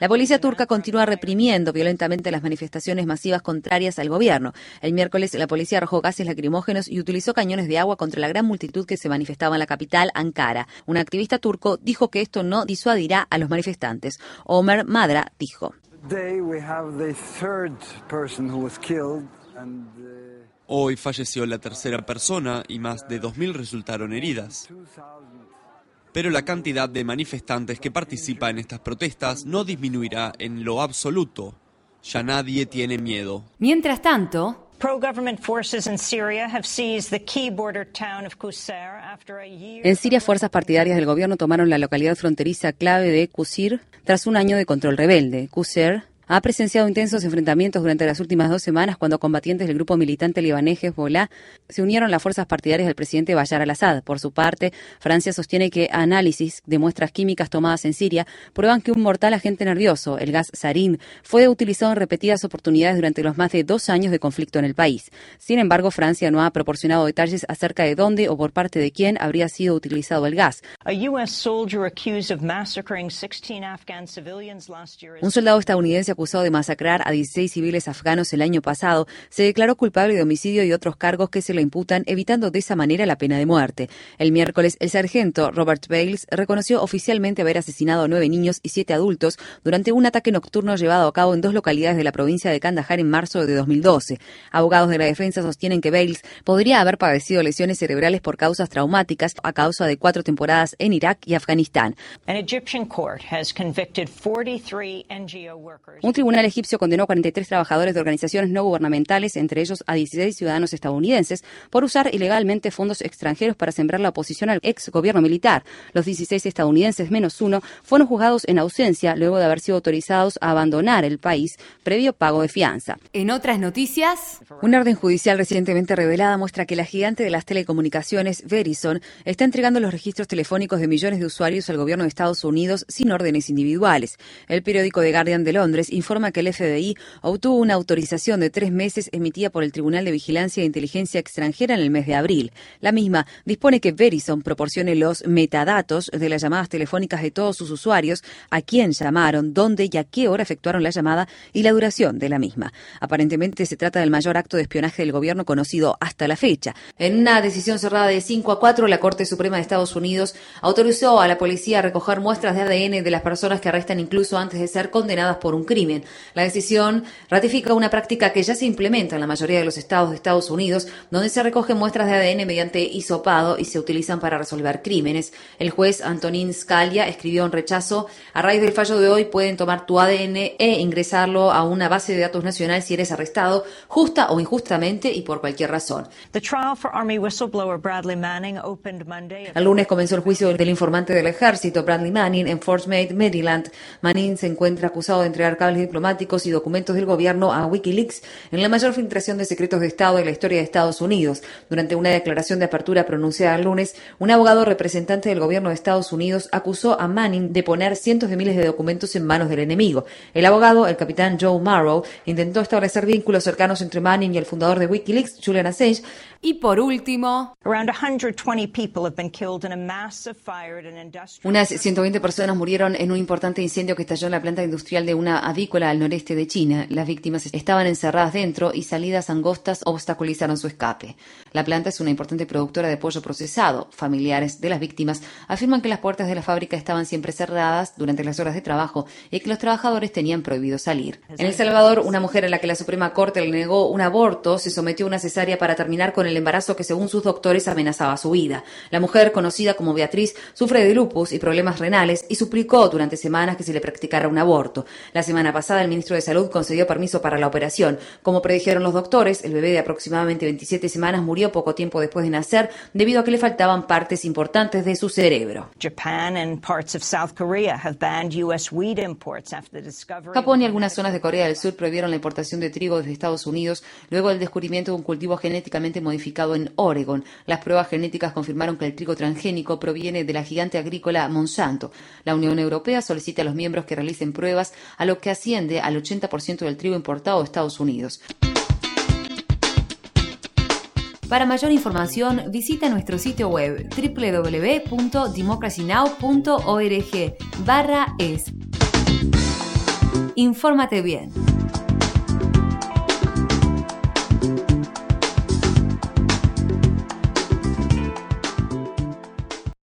La policía turca continúa reprimiendo violentamente las manifestaciones masivas contrarias al gobierno. El miércoles la policía arrojó gases lacrimógenos y utilizó cañones de agua contra la gran multitud que se manifestaba en la capital, Ankara. Un activista turco dijo que esto no disuadirá a los manifestantes. Omer Madra dijo. Hoy falleció la tercera persona y más de 2.000 resultaron heridas. Pero la cantidad de manifestantes que participa en estas protestas no disminuirá en lo absoluto. Ya nadie tiene miedo. Mientras tanto, en Siria, fuerzas partidarias del gobierno tomaron la localidad fronteriza clave de Qusir tras un año de control rebelde. Qusir ha presenciado intensos enfrentamientos durante las últimas dos semanas cuando combatientes del grupo militante libanés Hezbollah se unieron a las fuerzas partidarias del presidente Bashar al-Assad. Por su parte, Francia sostiene que análisis de muestras químicas tomadas en Siria prueban que un mortal agente nervioso, el gas sarin, fue utilizado en repetidas oportunidades durante los más de dos años de conflicto en el país. Sin embargo, Francia no ha proporcionado detalles acerca de dónde o por parte de quién habría sido utilizado el gas. Un soldado estadounidense acusado de masacrar a 16 civiles afganos el año pasado, se declaró culpable de homicidio y otros cargos que se le imputan, evitando de esa manera la pena de muerte. El miércoles, el sargento Robert Bales reconoció oficialmente haber asesinado a nueve niños y siete adultos durante un ataque nocturno llevado a cabo en dos localidades de la provincia de Kandahar en marzo de 2012. Abogados de la defensa sostienen que Bales podría haber padecido lesiones cerebrales por causas traumáticas a causa de cuatro temporadas en Irak y Afganistán. Un tribunal egipcio condenó a 43 trabajadores de organizaciones no gubernamentales, entre ellos a 16 ciudadanos estadounidenses, por usar ilegalmente fondos extranjeros para sembrar la oposición al ex gobierno militar. Los 16 estadounidenses menos uno fueron juzgados en ausencia luego de haber sido autorizados a abandonar el país previo pago de fianza. En otras noticias, una orden judicial recientemente revelada muestra que la gigante de las telecomunicaciones Verizon está entregando los registros telefónicos de millones de usuarios al gobierno de Estados Unidos sin órdenes individuales. El periódico The Guardian de Londres informa que el FBI obtuvo una autorización de tres meses emitida por el Tribunal de Vigilancia e Inteligencia Extranjera en el mes de abril. La misma dispone que Verizon proporcione los metadatos de las llamadas telefónicas de todos sus usuarios, a quién llamaron, dónde y a qué hora efectuaron la llamada y la duración de la misma. Aparentemente se trata del mayor acto de espionaje del gobierno conocido hasta la fecha. En una decisión cerrada de 5 a 4, la Corte Suprema de Estados Unidos autorizó a la policía a recoger muestras de ADN de las personas que arrestan incluso antes de ser condenadas por un crimen. La decisión ratifica una práctica que ya se implementa en la mayoría de los estados de Estados Unidos, donde se recogen muestras de ADN mediante hisopado y se utilizan para resolver crímenes. El juez Antonín Scalia escribió en rechazo, a raíz del fallo de hoy pueden tomar tu ADN e ingresarlo a una base de datos nacional si eres arrestado, justa o injustamente y por cualquier razón. El lunes comenzó el juicio del informante del ejército, Bradley Manning, en Fort Meade, Maryland. Manning se encuentra acusado de entregar cables diplomáticos y documentos del gobierno a Wikileaks en la mayor filtración de secretos de Estado en la historia de Estados Unidos. Durante una declaración de apertura pronunciada el lunes, un abogado representante del gobierno de Estados Unidos acusó a Manning de poner cientos de miles de documentos en manos del enemigo. El abogado, el capitán Joe Morrow, intentó establecer vínculos cercanos entre Manning y el fundador de Wikileaks, Julian Assange. Y por último, unas 120 personas murieron en un importante incendio que estalló en la planta industrial de una avícola al noreste de China. Las víctimas estaban encerradas dentro y salidas angostas obstaculizaron su escape. La planta es una importante productora de pollo procesado. Familiares de las víctimas afirman que las puertas de la fábrica estaban siempre cerradas durante las horas de trabajo y que los trabajadores tenían prohibido salir. En El Salvador, una mujer a la que la Suprema Corte le negó un aborto se sometió a una cesárea para terminar con el embarazo que según sus doctores amenazaba su vida. La mujer, conocida como Beatriz, sufre de lupus y problemas renales y suplicó durante semanas que se le practicara un aborto. La semana semana pasada el ministro de Salud concedió permiso para la operación. Como predijeron los doctores, el bebé de aproximadamente 27 semanas murió poco tiempo después de nacer debido a que le faltaban partes importantes de su cerebro. Japón y algunas zonas de Corea del Sur prohibieron la importación de trigo desde Estados Unidos luego del descubrimiento de un cultivo genéticamente modificado en Oregon. Las pruebas genéticas confirmaron que el trigo transgénico proviene de la gigante agrícola Monsanto. La Unión Europea solicita a los miembros que realicen pruebas a lo que asciende al 80% del trigo importado de Estados Unidos. Para mayor información, visita nuestro sitio web www.democracynow.org es. Infórmate bien.